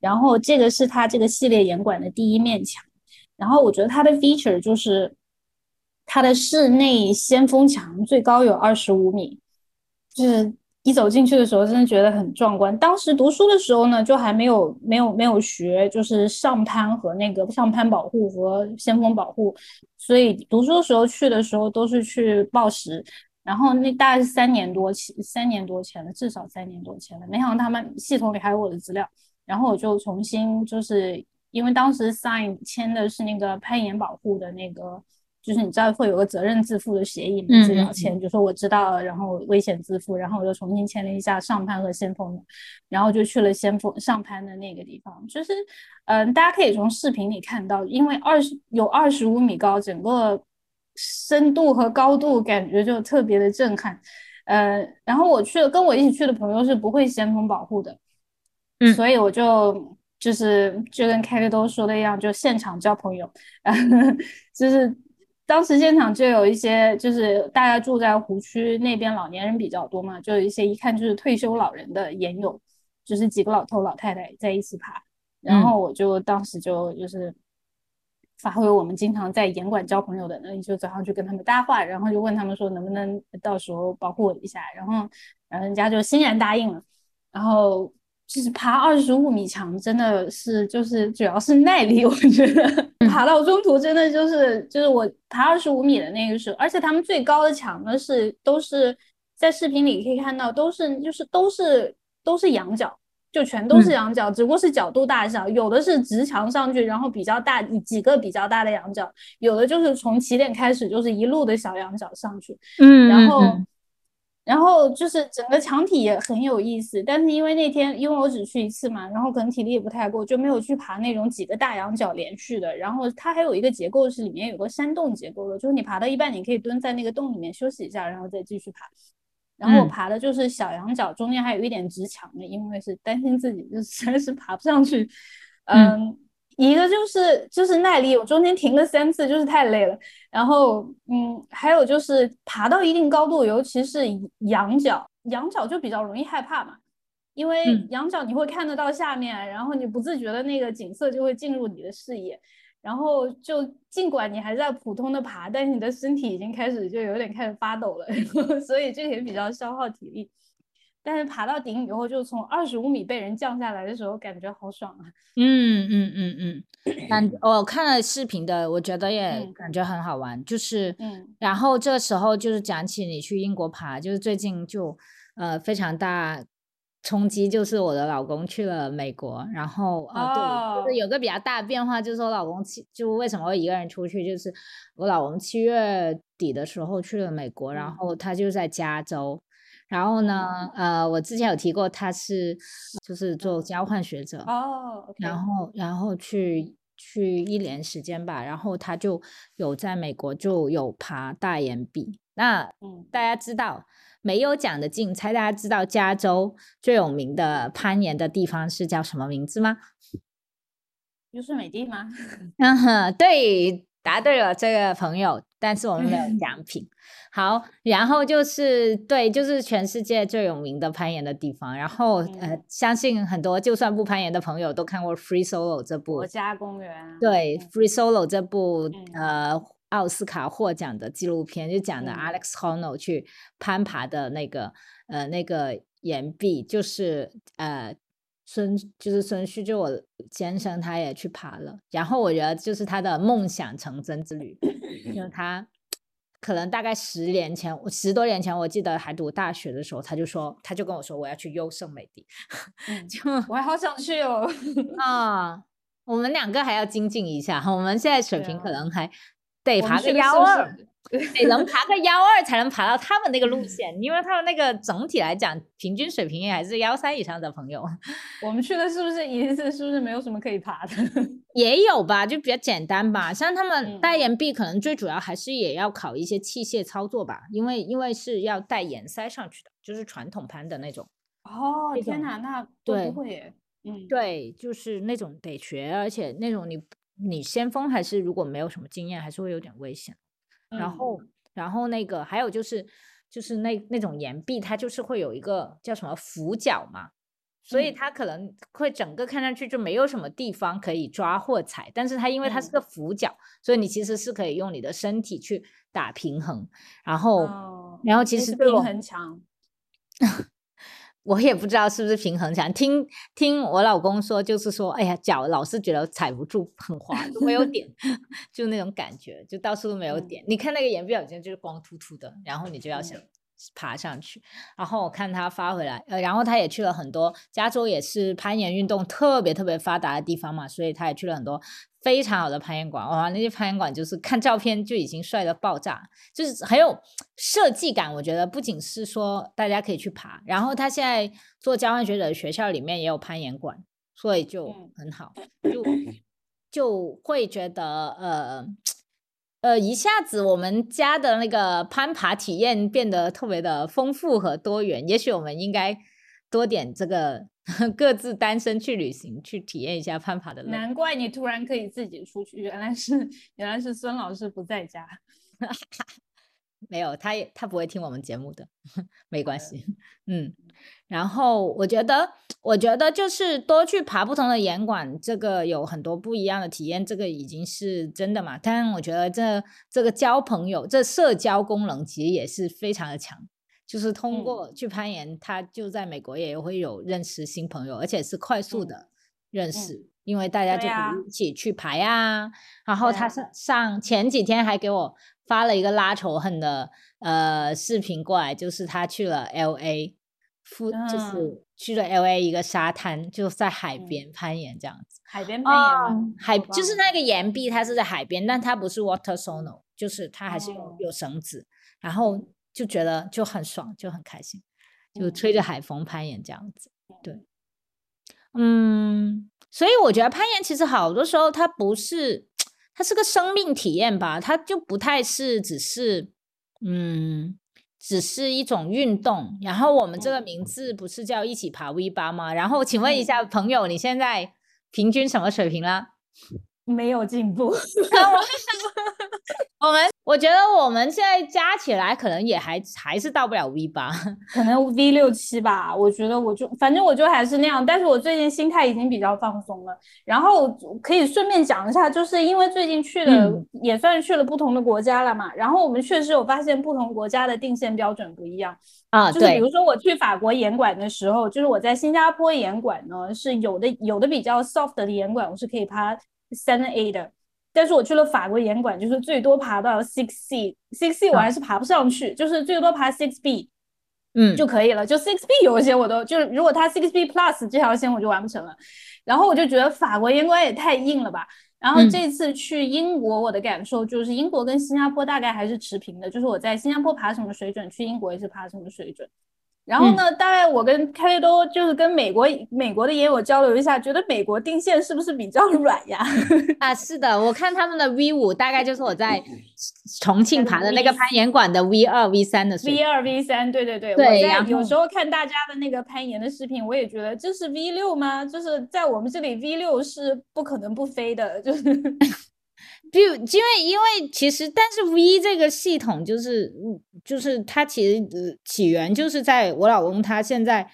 [SPEAKER 2] 然后这个是它这个系列岩馆的第一面墙，然后我觉得它的 feature 就是它的室内先锋墙最高有二十五米，就是一走进去的时候真的觉得很壮观。当时读书的时候呢，就还没有没有没有学就是上攀和那个上攀保护和先锋保护，所以读书的时候去的时候都是去报时，然后那大概是三年多前三年多前了，至少三年多前了。没想到他们系统里还有我的资料。然后我就重新就是因为当时 sign 签的是那个攀岩保护的那个，就是你知道会有个责任自负的协议嘛，就要签，就说我知道了，然后危险自负，然后我就重新签了一下上攀和先锋的，然后就去了先锋上攀的那个地方，就是嗯，大家可以从视频里看到，因为二十有二十五米高，整个深度和高度感觉就特别的震撼，呃，然后我去了，跟我一起去的朋友是不会先锋保护的。所以我就就是就跟凯 y 都说的一样，就现场交朋友，就是当时现场就有一些，就是大家住在湖区那边，老年人比较多嘛，就有一些一看就是退休老人的研友，就是几个老头老太太在一起爬，然后我就当时就就是发挥我们经常在严管交朋友的能力，就早上去跟他们搭话，然后就问他们说能不能到时候保护我一下，然后然后人家就欣然答应了，然后。就是爬二十五米墙，真的是就是主要是耐力，我觉得爬到中途真的就是就是我爬二十五米的那个时候，而且他们最高的墙呢是都是在视频里可以看到都是就是都是都是仰角，就全都是仰角，只不过是角度大小，有的是直墙上去，然后比较大几个比较大的仰角，有的就是从起点开始就是一路的小仰角上去，嗯，然后。然后就是整个墙体也很有意思，但是因为那天因为我只去一次嘛，然后可能体力也不太够，就没有去爬那种几个大仰角连续的。然后它还有一个结构是里面有个山洞结构的，就是你爬到一半，你可以蹲在那个洞里面休息一下，然后再继续爬。然后我爬的就是小羊角，中间还有一点直墙的，因为是担心自己就实在是爬不上去。嗯。一个就是就是耐力，我中间停了三次，就是太累了。然后，嗯，还有就是爬到一定高度，尤其是仰角，仰角就比较容易害怕嘛，因为仰角你会看得到下面，然后你不自觉的那个景色就会进入你的视野，然后就尽管你还在普通的爬，但是你的身体已经开始就有点开始发抖了，所以这个也比较消耗体力。但是爬到顶以后，就从二十五米被人降下来的时候，感觉好爽啊！
[SPEAKER 1] 嗯嗯嗯嗯，感我看了视频的，我觉得也感觉很好玩。就是，嗯，然后这个时候就是讲起你去英国爬，就是最近就呃非常大冲击，就是我的老公去了美国，然后呃对，就是有个比较大的变化，就是我老公七就为什么会一个人出去，就是我老公七月底的时候去了美国，然后他就在加州。然后呢，呃，我之前有提过，他是就是做交换学者
[SPEAKER 2] 哦，
[SPEAKER 1] 然后然后去去一年时间吧，然后他就有在美国就有爬大岩壁。那大家知道没有讲的竞猜，大家知道加州最有名的攀岩的地方是叫什么名字吗？
[SPEAKER 2] 优胜美地吗？
[SPEAKER 1] 嗯哼，对，答对了，这个朋友，但是我们没有奖品。好，然后就是对，就是全世界最有名的攀岩的地方。然后呃，相信很多就算不攀岩的朋友都看过《Free Solo》这部
[SPEAKER 2] 国家公园。
[SPEAKER 1] 对，《Free Solo》这部呃奥斯卡获奖的纪录片，就讲的 Alex Honnold 去攀爬的那个呃那个岩壁，就是呃孙就是孙旭就我先生他也去爬了。然后我觉得就是他的梦想成真之旅，因为他。可能大概十年前，我十多年前，我记得还读大学的时候，他就说，他就跟我说我要去优胜美地，就
[SPEAKER 2] 我还好想去哦。
[SPEAKER 1] 啊，我们两个还要精进一下，我们现在水平可能还得爬个幺二。
[SPEAKER 2] 是？
[SPEAKER 1] 得能爬个幺二才能爬到他们那个路线，因为他们那个整体来讲平均水平也还是幺三以上的朋友，
[SPEAKER 2] 我们去的是不是一次是不是没有什么可以爬的？
[SPEAKER 1] 也有吧，就比较简单吧。像他们
[SPEAKER 2] 嗯
[SPEAKER 1] 带岩壁，可能最主要还是也要考一些器械操作吧，因为因为是要带岩塞上去的，就是传统攀的那种。
[SPEAKER 2] 哦，天哪，那不会。嗯，
[SPEAKER 1] 对，就是那种得学，而且那种你你先锋还是如果没有什么经验，还是会有点危险。然
[SPEAKER 2] 嗯
[SPEAKER 1] 后，然后那个还有就是，就是那那种岩壁，它就是会有一个叫什么浮角嘛，所以
[SPEAKER 2] 嗯。
[SPEAKER 1] 它可能会整个看上去就没有什么地方可以抓或踩，但是它因为它是
[SPEAKER 2] 嗯。
[SPEAKER 1] 个浮角，所以你其实是可以用你的身体去打平衡，然后，
[SPEAKER 2] 哦，
[SPEAKER 1] 然后其
[SPEAKER 2] 实平
[SPEAKER 1] 实对我
[SPEAKER 2] 衡强。
[SPEAKER 1] 我也不知道是不是平衡强，听听我老公说，就是说，哎呀，脚老是觉得踩不住，很滑，都没有点，就那种感觉，就到处都没有
[SPEAKER 2] 嗯
[SPEAKER 1] 点。你看那个岩壁好像就是光秃秃的，然后你就要想
[SPEAKER 2] 嗯
[SPEAKER 1] 爬上去。然后我看他发回来，呃，然后他也去了很多，加州也是攀岩运动特别特别发达的地方嘛，所以他也去了很多非常好的攀岩馆。哇，那些攀岩馆就是看照片就已经帅到爆炸，就是很有设计感。我觉得不仅是说大家可以去爬，然后他现在做交换学者的学校里面也有攀岩馆，所以就
[SPEAKER 2] 嗯
[SPEAKER 1] 很好，就就会觉得呃。呃，一下子我们家的那个攀爬体验变得特别的丰富和多元。也许我们应该多点这个 各自单身去旅行，去体验一下攀爬的乐趣。
[SPEAKER 2] 难怪你突然可以自己出去，原来是原来是孙老师不在家。
[SPEAKER 1] 没有，他也他不会听我们节目的，没关系。嗯，然后我觉得，我觉得就是多去爬不同的岩馆，这个有很多不一样的体验，这个已经是真的嘛。但我觉得这这个交朋友，这社交功能其实也是非常的强。就是通
[SPEAKER 2] 嗯
[SPEAKER 1] 过去攀岩，他就在美国也会有认识新朋友，而且是快速
[SPEAKER 2] 嗯
[SPEAKER 1] 的认识，因为大家就一起去爬呀。然后他上上前几天还给我发了一个拉仇恨的呃视频过来，就是他去了 L A，附就
[SPEAKER 2] 嗯
[SPEAKER 1] 是去了 L A 一个沙滩，就在海
[SPEAKER 2] 嗯
[SPEAKER 1] 边攀岩这样子。
[SPEAKER 2] 海边攀岩吗？
[SPEAKER 1] 海就是那个岩壁，它是在海边，但它不是 water sono，就是它还是有、
[SPEAKER 2] 哦
[SPEAKER 1] 有绳子，然后
[SPEAKER 2] 嗯
[SPEAKER 1] 就觉得就很爽，就很开心，就
[SPEAKER 2] 嗯
[SPEAKER 1] 吹着海风攀岩这样子。对，嗯，所以我觉得攀岩其实好多时候它不是，它是个生命体验吧，它就不太是只是，嗯。只是一种运动，然后我们这个名字不是叫一起爬 V 八吗？然后请问一下朋友，你现在平均什么水平啦？
[SPEAKER 2] 没有进步。
[SPEAKER 1] 我们我觉得我们现在加起来可能也还还是到不了 V 八。
[SPEAKER 2] 可能 V 六七吧，我觉得我就反正我就还是那样，但是我最近心态已经比较放松了。然后可以顺便讲一下，就是因为最近去了、
[SPEAKER 1] 嗯
[SPEAKER 2] 也算是去了不同的国家了嘛，然后我们确实有发现不同国家的定线标准不一样。
[SPEAKER 1] 啊，
[SPEAKER 2] 就是比如，说我去法国严管的时候，就是我在新加坡严管呢是有的有的比较 soft 的严管，我是可以爬三 A 的。但是我去了法国严管，就是最多爬到 six C，six C 我
[SPEAKER 1] 啊
[SPEAKER 2] 还是爬不上去，就是最多爬 six B。
[SPEAKER 1] 嗯，
[SPEAKER 2] 就可以了。就 Six B 有一些我都就是，如果它 Six B Plus 这条线我就完不成了。然后我就觉得法国严管也太硬了吧。然后
[SPEAKER 1] 嗯
[SPEAKER 2] 这次去英国，我的感受就是英国跟新加坡大概还是持平的，就是我在新加坡爬什么水准，去英国也是爬什么水准。然后呢，大概我跟开雷多就是跟美国美国的也有交流一下，觉得美国定线是不是比较 软呀？
[SPEAKER 1] 啊，是的，我看他们的 V 五大概就是我在 重庆爬的那个攀岩馆的 V 二 V 三的水
[SPEAKER 2] V
[SPEAKER 1] 平。
[SPEAKER 2] 二 V 三，对对对，
[SPEAKER 1] 对
[SPEAKER 2] 我在
[SPEAKER 1] 然后
[SPEAKER 2] 有时候看大家的那个攀岩的视频，我也觉得这是 V 六吗？就是在我们这里 V 六是不可能不飞的，就是
[SPEAKER 1] 就因为因为其实，但是 V 这个系统就是嗯就是它其实呃起源就是在我老公他现在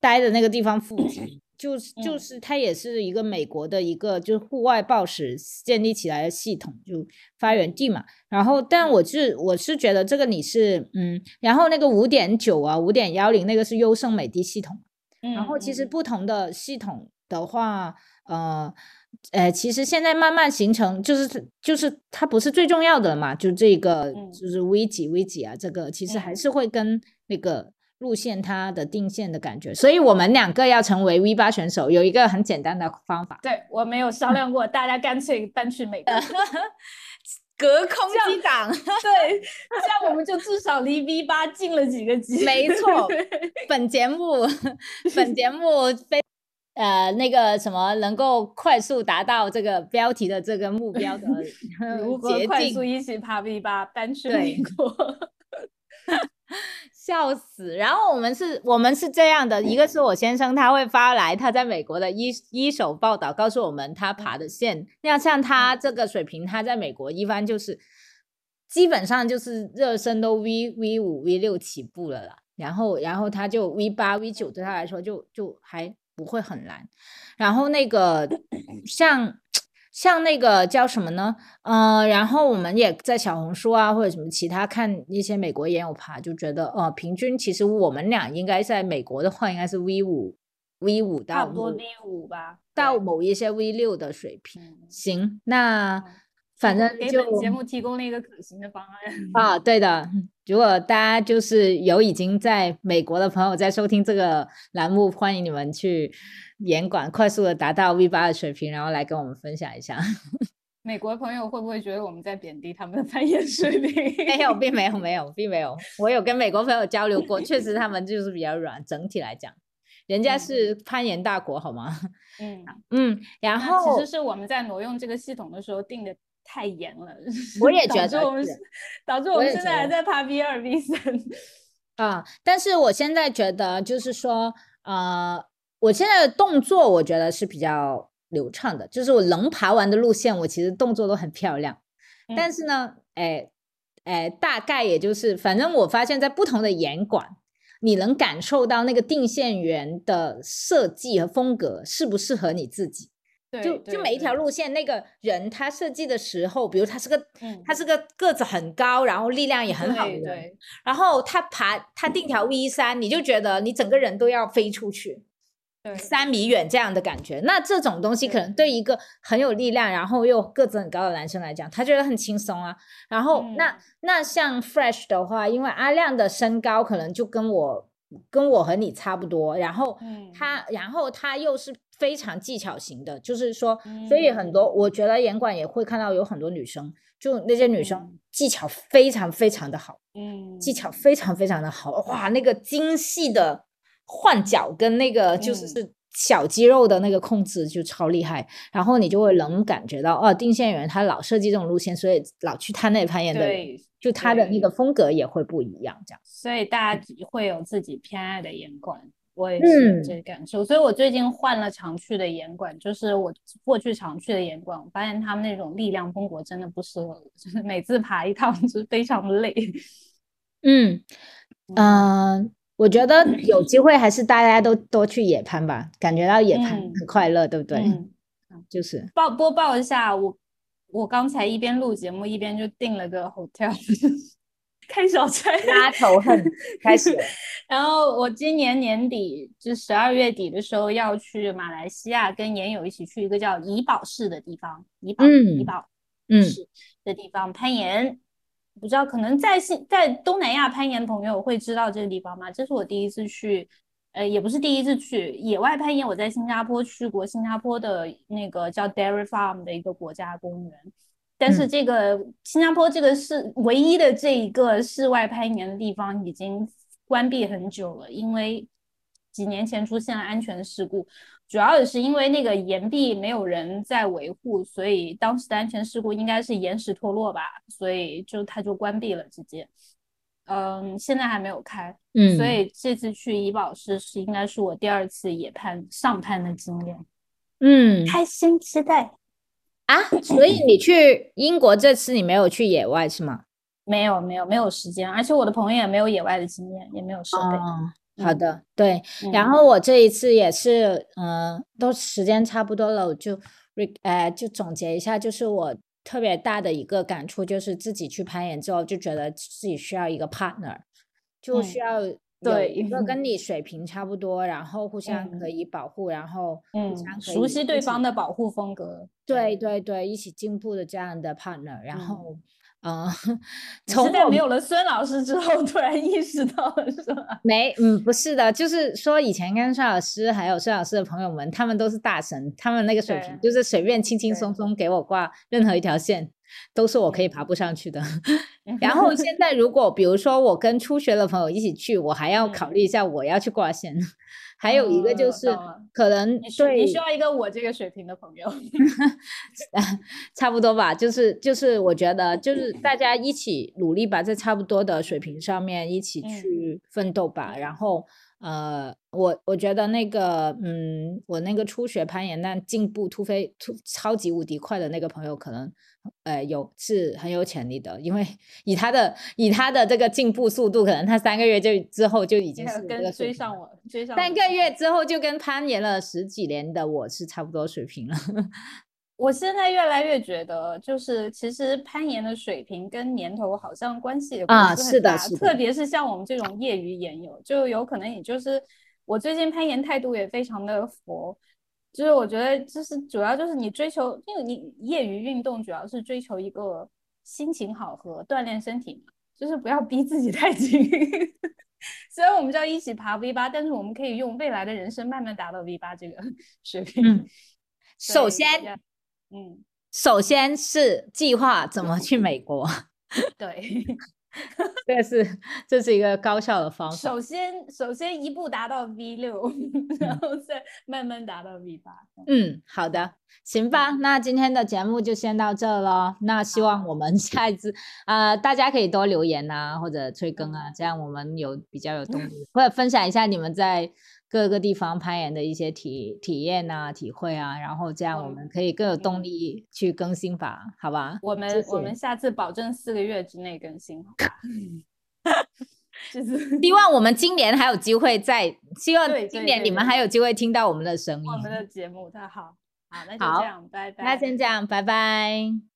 [SPEAKER 1] 待的那个地方附近，就是就
[SPEAKER 2] 嗯
[SPEAKER 1] 是它也是一个美国的一个就是户外报时建立起来的系统，就发源地嘛。然后，但我是我是觉得这个你是嗯，然后那个五点九啊，五点幺零那个是优胜美的系统。然后其实
[SPEAKER 2] 嗯
[SPEAKER 1] 不同的系统的话，呃，呃，其实现在慢慢形成，就是就是它不是最重要的了嘛，就这个就是 V 几 V 几啊，这个其实还是会跟那个路线它的定线的感觉，所以我们两个要成为 V 八选手，有一个很简单的方法。
[SPEAKER 2] 对我没有商量过，大家干脆搬去美国。
[SPEAKER 1] 隔空击掌，
[SPEAKER 2] 对，这样我们就至少离 V 八近了几个级。
[SPEAKER 1] 没错，本节目，本节目非呃那个什么能够快速达到这个标题的这个目标的
[SPEAKER 2] 如何快速一起爬 V 八搬去美国。
[SPEAKER 1] 笑死！然后我们是，我们是这样的，一个是我先生，他会发来他在美国的一一手报道，告诉我们他爬的线。那像他这个水平，他在美国一般就是基本上就是热身都 V V 五 V 六起步了啦。然后，然后他就 V 八 V 九对他来说就就还不会很难。然后那个像。像那个叫什么呢？呃，然后我们也在小红书啊或者什么其他看一些美国也有爬，就觉得呃，平均其实我们俩应该在美国的话应该是 V 五 V 五到
[SPEAKER 2] 差不多 V 五吧，
[SPEAKER 1] 到某一些 V 六的水平。行，那反正
[SPEAKER 2] 给本节目提供了一个可行的方案
[SPEAKER 1] 啊。对的，如果大家就是有已经在美国的朋友在收听这个栏目，欢迎你们去。严管快速的达到 V 八的水平，然后来跟我们分享一下。
[SPEAKER 2] 美国朋友会不会觉得我们在贬低他们的攀岩水平？
[SPEAKER 1] 没有，并没有，没有，并没有。我有跟美国朋友交流过，确实他们就是比较软。整体来讲，人家是攀岩大国，好吗？嗯嗯。然后
[SPEAKER 2] 其实是我们在挪用这个系统的时候定的太严了。
[SPEAKER 1] 我也 觉得，
[SPEAKER 2] 导致我们导致我们现在还在爬 B 二 B 三。
[SPEAKER 1] 啊，但是我现在觉得就是说，呃。我现在的动作，我觉得是比较流畅的，就是我能爬完的路线，我其实动作都很漂亮。但是呢，哎哎，大概也就是，反正我发现，在不同的岩馆，你能感受到那个定线员的设计和风格适不适合你自己。就就每一条路线，那个人他设计的时候，比如他是个，他是个个子很高，然后力量也很好的人，然后他爬他定条 V 三，你就觉得你整个人都要飞出去。三米远这样的感觉，那这种东西可能对。一个很有力量，然后又个子很高的男生来讲，他觉得很轻松啊。然后那那像 Fresh 的话，因为阿亮的身高可能就跟我跟我和你差不多，然后他然后他又是非常技巧型的，就是说，所以很多我觉得严管也会看到有很多女生，就那些女生技巧非常非常的好，嗯，技巧非常非常的好，哇，那个精细的。换脚跟那个就是是小肌肉的那个控制就超厉害，然后你就会能感觉到哦，定线员他老设计这种路线，所以老去他那攀岩的，就他的那个风格也会不一样，这样。
[SPEAKER 2] 所以大家会有自己偏爱的岩馆，我也是这感受。所以我最近换了常去的岩馆，就是我过去常去的岩馆，我发现他们那种力量风格真的不适合我，就是每次爬一趟就非常累。
[SPEAKER 1] 嗯嗯。我觉得有机会还是大家都多去野攀吧，感觉到野攀很快乐，对不对？嗯，就是
[SPEAKER 2] 报播报一下，我我刚才一边录节目一边就订了个 hotel，开小差，
[SPEAKER 1] 拉仇恨 开始。
[SPEAKER 2] 然后我今年年底就十二月底的时候要去马来西亚，跟研友一起去一个叫怡保市的地方，怡保怡保市的地方攀岩。不知道，可能在新在东南亚攀岩朋友会知道这个地方吗？这是我第一次去，呃，也不是第一次去野外攀岩。我在新加坡去过新加坡的那个叫 Dairy Farm 的一个国家公园，但是这个新加坡这个是唯一的这一个室外攀岩的地方已经关闭很久了，因为几年前出现了安全事故。主要也是因为那个岩壁没有人在维护，所以当时的安全事故应该是岩石脱落吧，所以就它就关闭了直接。嗯，现在还没有开。嗯，所以这次去怡保市是应该是我第二次野攀上攀的经验。
[SPEAKER 1] 嗯，
[SPEAKER 2] 开心期待
[SPEAKER 1] 啊！所以你去英国这次你没有去野外是吗？
[SPEAKER 2] 没有，没有，没有时间，而且我的朋友也没有野外的经验，也没有设备。
[SPEAKER 1] 好的，对，然后我这一次也是，嗯，都时间差不多了，我就，呃，就总结一下，就是我特别大的一个感触，就是自己去攀岩之后，就觉得自己需要一个 partner，就需要
[SPEAKER 2] 对
[SPEAKER 1] 一个跟你水平差不多，然后互相可
[SPEAKER 2] 嗯
[SPEAKER 1] 以保护，然后互
[SPEAKER 2] 嗯熟悉对方的保护风格。
[SPEAKER 1] 对对对，一起进步的这样的 partner，然
[SPEAKER 2] 嗯
[SPEAKER 1] 后，嗯，
[SPEAKER 2] 你
[SPEAKER 1] 从
[SPEAKER 2] 在没有了孙老师之后突然意识到了，是吧？
[SPEAKER 1] 没，嗯，不是的，就是说以前跟孙老师还有孙老师的朋友们，他们都是大神，他们那个水平就是随便轻轻松松给我挂任何一条线，都是我可以爬
[SPEAKER 2] 嗯
[SPEAKER 1] 不上去的。然后现在如果比如说我跟初学的朋友一起去，我还要考
[SPEAKER 2] 嗯
[SPEAKER 1] 虑一下我要去挂线。还有一个就
[SPEAKER 2] 哦
[SPEAKER 1] 是可能
[SPEAKER 2] 你需
[SPEAKER 1] 对
[SPEAKER 2] 你需要一个我这个水平的朋友。
[SPEAKER 1] 差不多吧，就是就是，我觉得就是大家一起努力吧，在差不多的水平上面一起
[SPEAKER 2] 嗯
[SPEAKER 1] 去奋斗吧。
[SPEAKER 2] 嗯
[SPEAKER 1] 然后呃，我我觉得那个嗯，我那个初学攀岩但进步突飞突超级无敌快的那个朋友，可能呃有是很有潜力的，因为以他的以他的这个进步速度，可能他三个月就之后就已经是
[SPEAKER 2] 跟。追上我，追上
[SPEAKER 1] 三个月之后就跟攀岩了十几年的我是差不多水平了。
[SPEAKER 2] 我现在越来越觉得，就是其实攀岩的水平跟年头好像关系也不
[SPEAKER 1] 啊是
[SPEAKER 2] 是很大，
[SPEAKER 1] 的是的
[SPEAKER 2] 特别是像我们这种业余岩友，就有可能也就是我最近攀岩态度也非常的佛，就是我觉得就是主要就是你追求，因为你业余运动主要是追求一个心情好和锻炼身体嘛，就是不要逼自己太紧。虽然我们叫一起爬 V 八，但是我们可以用未来的人生慢慢达到 V 八这个 水平。
[SPEAKER 1] 嗯首
[SPEAKER 2] 对
[SPEAKER 1] 先，
[SPEAKER 2] 要嗯，
[SPEAKER 1] 首先是计划怎么去美国，
[SPEAKER 2] 对，
[SPEAKER 1] 这个是这是一个高效的方法。
[SPEAKER 2] 首先首先一步达到 V 六，然后再慢慢达到 V 八。
[SPEAKER 1] 嗯，好的，行吧，那今天的节目就先到这了。那希望我们下一次，呃，大家可以多留言啊、或者催更啊，这样我们有比较有动力，或者分享一下你们在各个地方攀岩的一些体体验啊、体会啊，然后这样我们可以更有动
[SPEAKER 2] 嗯
[SPEAKER 1] 力去更新吧，好吧？
[SPEAKER 2] 我们我
[SPEAKER 1] 谢
[SPEAKER 2] 们下次保证四个月之内更新，
[SPEAKER 1] 希望我们今年还有机会再，希望今年你们还有机会听到我们的声音。
[SPEAKER 2] 我们的节目，太好，好，那就这样，拜拜。
[SPEAKER 1] 那先这样，拜拜。